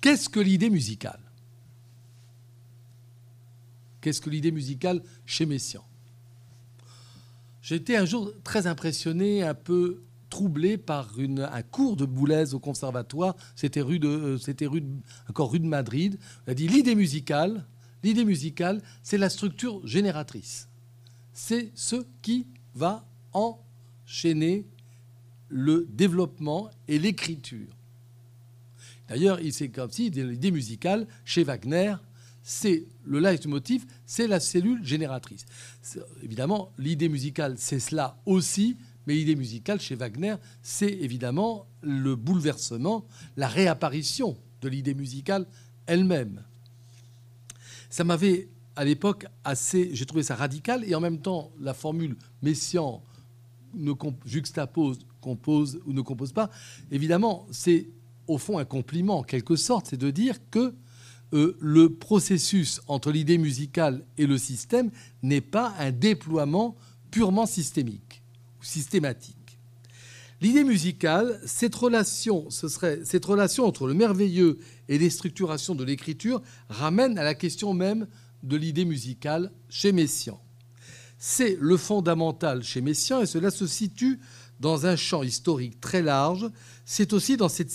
Qu'est-ce que l'idée musicale? Qu'est-ce que l'idée musicale chez Messiaen? J'ai été un jour très impressionné, un peu troublé par un cours de Boulez au conservatoire. C'était rue de, euh, c'était rue encore rue de Madrid. On a dit l'idée musicale, l'idée musicale, c'est la structure génératrice. C'est ce qui va enchaîner le développement et l'écriture. D'ailleurs, c'est comme si l'idée musicale, chez Wagner, c'est le leitmotiv, c'est la cellule génératrice. Évidemment, l'idée musicale, c'est cela aussi, mais l'idée musicale chez Wagner, c'est évidemment le bouleversement, la réapparition de l'idée musicale elle-même. Ça m'avait à l'époque assez, j'ai trouvé ça radical, et en même temps, la formule Messian ne juxtapose, compose ou ne compose pas. Évidemment, c'est au fond un compliment en quelque sorte, c'est de dire que euh, le processus entre l'idée musicale et le système n'est pas un déploiement purement systémique ou systématique. L'idée musicale, cette relation, ce serait, cette relation entre le merveilleux et les structurations de l'écriture ramène à la question même de l'idée musicale chez Messiaen. C'est le fondamental chez Messiaen et cela se situe dans un champ historique très large. C'est aussi dans cette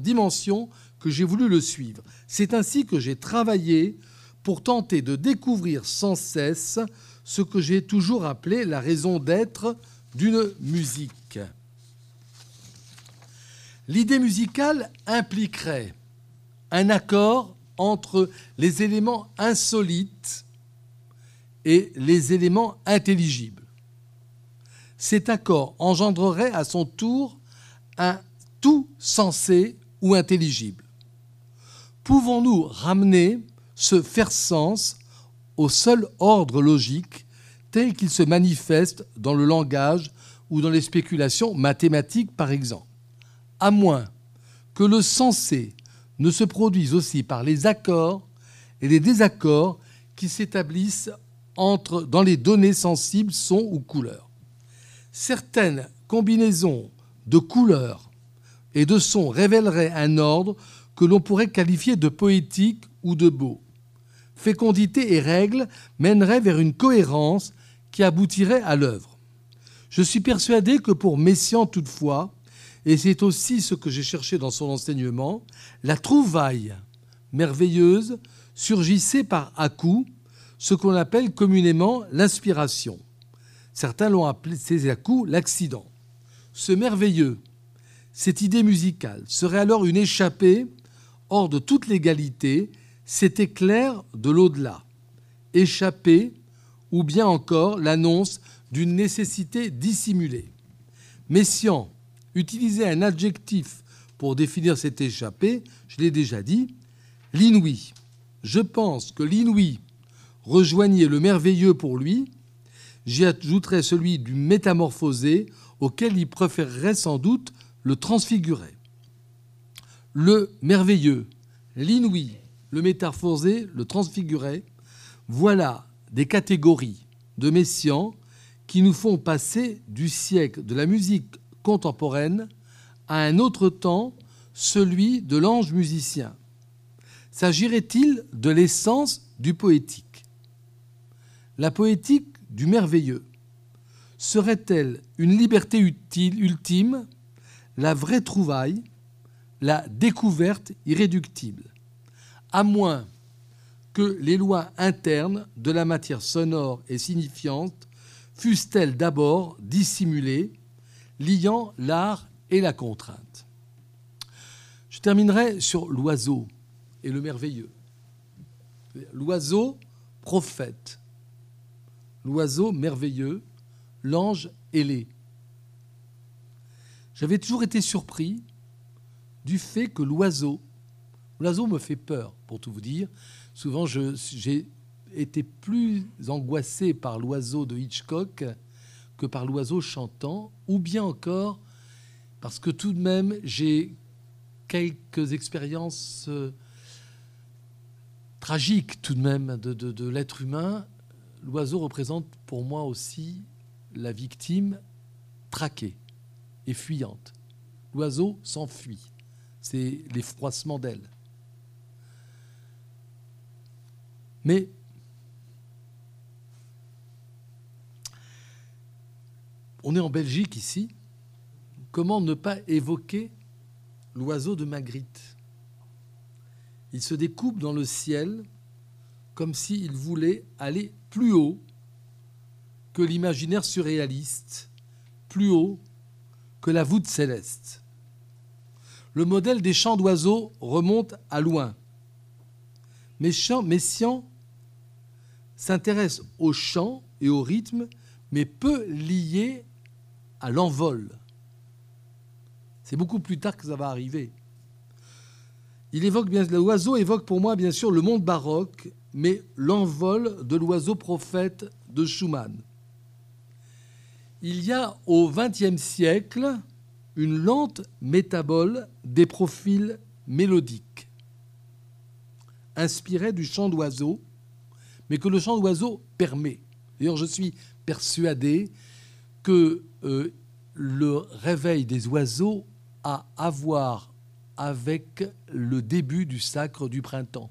dimension que j'ai voulu le suivre. C'est ainsi que j'ai travaillé pour tenter de découvrir sans cesse ce que j'ai toujours appelé la raison d'être d'une musique. L'idée musicale impliquerait un accord entre les éléments insolites et les éléments intelligibles. Cet accord engendrerait à son tour un tout sensé ou intelligible pouvons-nous ramener ce faire sens au seul ordre logique tel qu'il se manifeste dans le langage ou dans les spéculations mathématiques, par exemple, à moins que le sensé ne se produise aussi par les accords et les désaccords qui s'établissent entre, dans les données sensibles sons ou couleurs. Certaines combinaisons de couleurs et de sons révéleraient un ordre que l'on pourrait qualifier de poétique ou de beau. Fécondité et règles mèneraient vers une cohérence qui aboutirait à l'œuvre. Je suis persuadé que pour Messiaen toutefois, et c'est aussi ce que j'ai cherché dans son enseignement, la trouvaille merveilleuse surgissait par à-coup, ce qu'on appelle communément l'inspiration. Certains l'ont appelé ces à-coups l'accident. Ce merveilleux, cette idée musicale, serait alors une échappée hors de toute légalité, cet éclair de l'au-delà, échappé ou bien encore l'annonce d'une nécessité dissimulée. Messian utilisait un adjectif pour définir cette échappée, je l'ai déjà dit, l'inouï. Je pense que l'inouï rejoignait le merveilleux pour lui, j'y ajouterais celui du métamorphosé, auquel il préférerait sans doute le transfigurer. Le merveilleux, l'inouï, le métamorphosé, le transfiguré, voilà des catégories de messians qui nous font passer du siècle de la musique contemporaine à un autre temps, celui de l'ange musicien. S'agirait-il de l'essence du poétique? La poétique du merveilleux. Serait-elle une liberté ultime, la vraie trouvaille, la découverte irréductible À moins que les lois internes de la matière sonore et signifiante fussent-elles d'abord dissimulées, liant l'art et la contrainte. Je terminerai sur l'oiseau et le merveilleux. L'oiseau prophète, l'oiseau merveilleux, l'ange ailé. J'avais toujours été surpris du fait que l'oiseau, l'oiseau me fait peur, pour tout vous dire. Souvent, j'ai été plus angoissé par l'oiseau de Hitchcock que par l'oiseau chantant, ou bien encore parce que tout de même, j'ai quelques expériences euh, tragiques tout de même de, de l'être humain. L'oiseau représente pour moi aussi la victime traquée et fuyante. L'oiseau s'enfuit. C'est l'effroissement d'elle. Mais on est en Belgique ici. Comment ne pas évoquer l'oiseau de Magritte? Il se découpe dans le ciel comme s'il voulait aller plus haut que l'imaginaire surréaliste, plus haut que la voûte céleste. Le modèle des chants d'oiseaux remonte à loin. Messiaen s'intéresse au chant et au rythme, mais peu lié à l'envol. C'est beaucoup plus tard que ça va arriver. Il évoque bien l'oiseau évoque pour moi bien sûr le monde baroque, mais l'envol de l'oiseau prophète de Schumann. Il y a au XXe siècle une lente métabole des profils mélodiques, inspirés du chant d'oiseau, mais que le chant d'oiseau permet. D'ailleurs, je suis persuadé que euh, le réveil des oiseaux a à voir avec le début du sacre du printemps.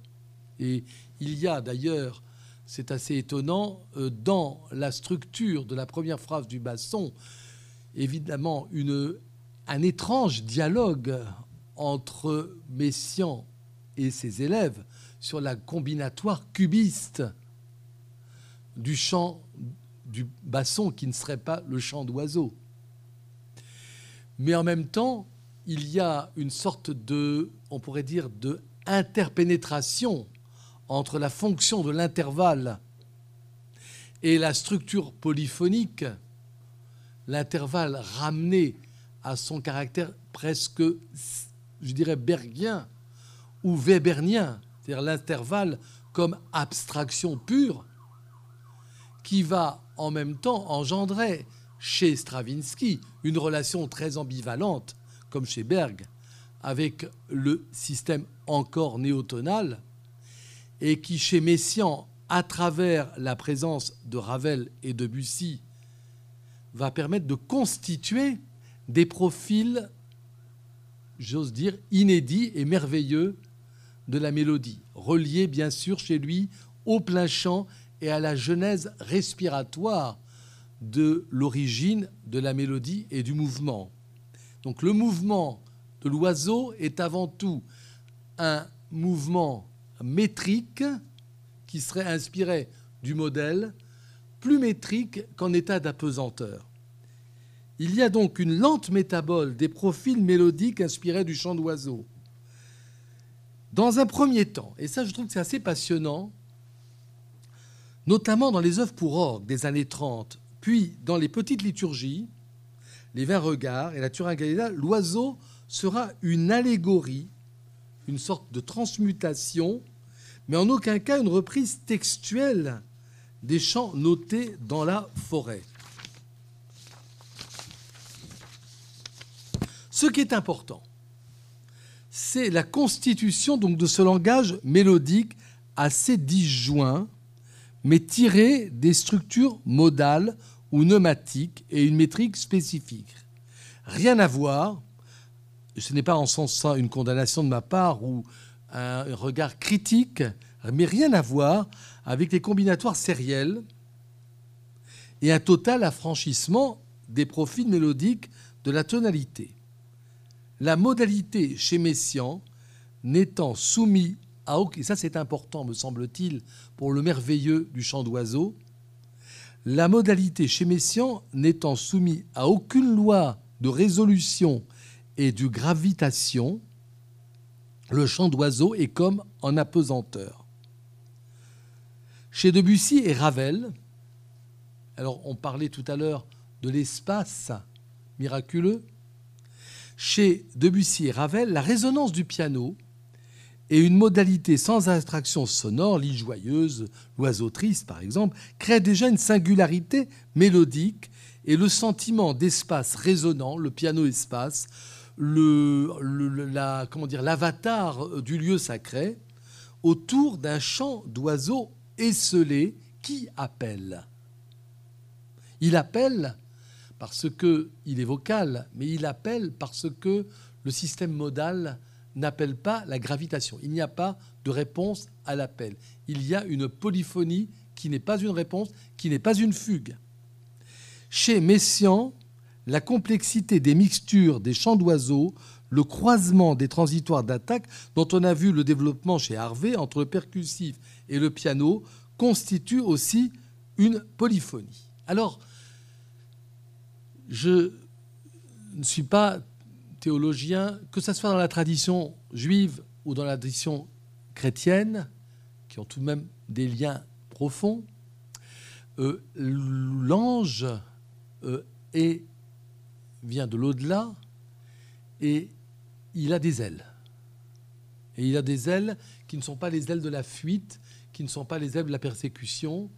Et il y a d'ailleurs, c'est assez étonnant, euh, dans la structure de la première phrase du basson, évidemment une, un étrange dialogue entre Messian et ses élèves sur la combinatoire cubiste du chant du basson qui ne serait pas le chant d'oiseau. Mais en même temps, il y a une sorte de, on pourrait dire, de interpénétration entre la fonction de l'intervalle et la structure polyphonique, l'intervalle ramené à son caractère presque, je dirais, bergien ou webernien, c'est-à-dire l'intervalle comme abstraction pure, qui va en même temps engendrer chez Stravinsky une relation très ambivalente, comme chez Berg, avec le système encore néotonal, et qui chez Messiaen, à travers la présence de Ravel et de Bussy, va permettre de constituer des profils, j'ose dire, inédits et merveilleux de la mélodie, reliés bien sûr chez lui au plein chant et à la genèse respiratoire de l'origine de la mélodie et du mouvement. Donc le mouvement de l'oiseau est avant tout un mouvement métrique qui serait inspiré du modèle, plus métrique qu'en état d'apesanteur. Il y a donc une lente métabole des profils mélodiques inspirés du chant d'oiseau. Dans un premier temps, et ça je trouve que c'est assez passionnant, notamment dans les œuvres pour orgue des années 30, puis dans les petites liturgies, les vingt regards et la Turingalila, l'oiseau sera une allégorie, une sorte de transmutation, mais en aucun cas une reprise textuelle des chants notés dans la forêt. Ce qui est important, c'est la constitution de ce langage mélodique assez disjoint, mais tiré des structures modales ou pneumatiques et une métrique spécifique. Rien à voir, ce n'est pas en sens ça une condamnation de ma part ou un regard critique, mais rien à voir avec les combinatoires sériels et un total affranchissement des profils mélodiques de la tonalité la modalité chez Messiaen n'étant soumis à aucun, et ça c'est important me semble-t-il pour le merveilleux du chant d'oiseau, la modalité chez Messiaen n'étant soumis à aucune loi de résolution et de gravitation, le chant d'oiseau est comme en apesanteur. Chez Debussy et Ravel, alors on parlait tout à l'heure de l'espace miraculeux, chez Debussy et Ravel, la résonance du piano et une modalité sans abstraction sonore, l'île joyeuse, l'oiseau triste par exemple, crée déjà une singularité mélodique et le sentiment d'espace résonnant, le piano-espace, le, comment dire, l'avatar du lieu sacré, autour d'un chant d'oiseau esselé qui appelle. Il appelle parce qu'il est vocal, mais il appelle parce que le système modal n'appelle pas la gravitation. Il n'y a pas de réponse à l'appel. Il y a une polyphonie qui n'est pas une réponse, qui n'est pas une fugue. Chez Messiaen, la complexité des mixtures des chants d'oiseaux, le croisement des transitoires d'attaque, dont on a vu le développement chez Harvey entre le percussif et le piano, constitue aussi une polyphonie. Alors, je ne suis pas théologien, que ce soit dans la tradition juive ou dans la tradition chrétienne, qui ont tout de même des liens profonds, euh, l'ange euh, vient de l'au-delà et il a des ailes. Et il a des ailes qui ne sont pas les ailes de la fuite, qui ne sont pas les ailes de la persécution,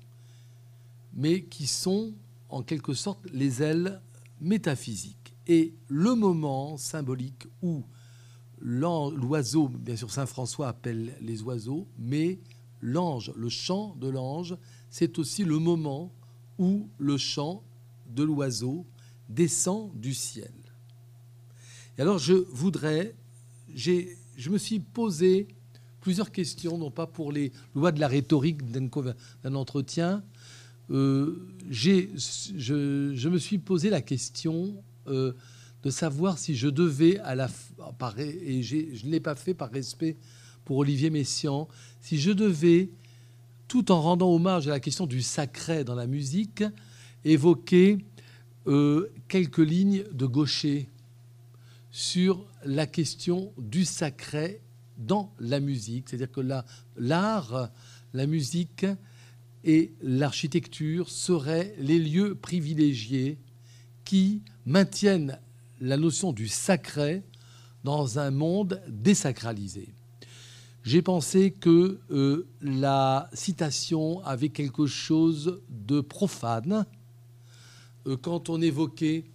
mais qui sont en quelque sorte les ailes métaphysique. Et le moment symbolique où l'oiseau, bien sûr Saint François appelle les oiseaux, mais l'ange, le chant de l'ange, c'est aussi le moment où le chant de l'oiseau descend du ciel. Et alors je voudrais, je me suis posé plusieurs questions, non pas pour les lois de la rhétorique d'un entretien, euh, je, me suis posé la question euh, de savoir si je devais, à la, et je ne l'ai pas fait par respect pour Olivier Messiaen, si je devais, tout en rendant hommage à la question du sacré dans la musique, évoquer euh, quelques lignes de gaucher sur la question du sacré dans la musique. C'est-à-dire que l'art, la musique, et l'architecture seraient les lieux privilégiés qui maintiennent la notion du sacré dans un monde désacralisé. J'ai pensé que euh, la citation avait quelque chose de profane euh, quand on évoquait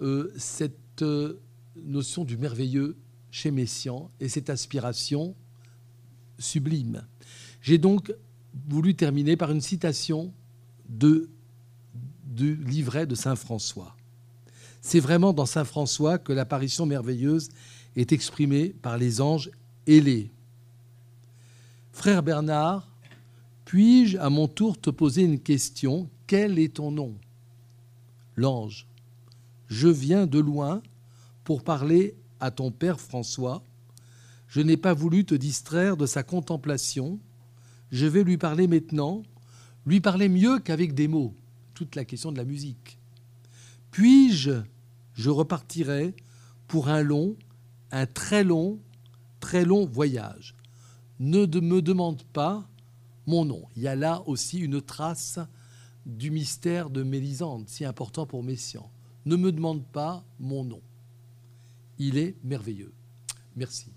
euh, cette notion du merveilleux chez Messiaen et cette aspiration sublime. J'ai donc voulu terminer par une citation de, du livret de Saint François. C'est vraiment dans Saint François que l'apparition merveilleuse est exprimée par les anges ailés. Frère Bernard, puis-je à mon tour te poser une question? Quel est ton nom? L'ange. Je viens de loin pour parler à ton père François. Je n'ai pas voulu te distraire de sa contemplation je vais lui parler maintenant, lui parler mieux qu'avec des mots, toute la question de la musique. Puis-je, je repartirai pour un long, un très long, très long voyage. Ne me demande pas mon nom. Il y a là aussi une trace du mystère de Mélisande, si important pour Messian. Ne me demande pas mon nom. Il est merveilleux. Merci.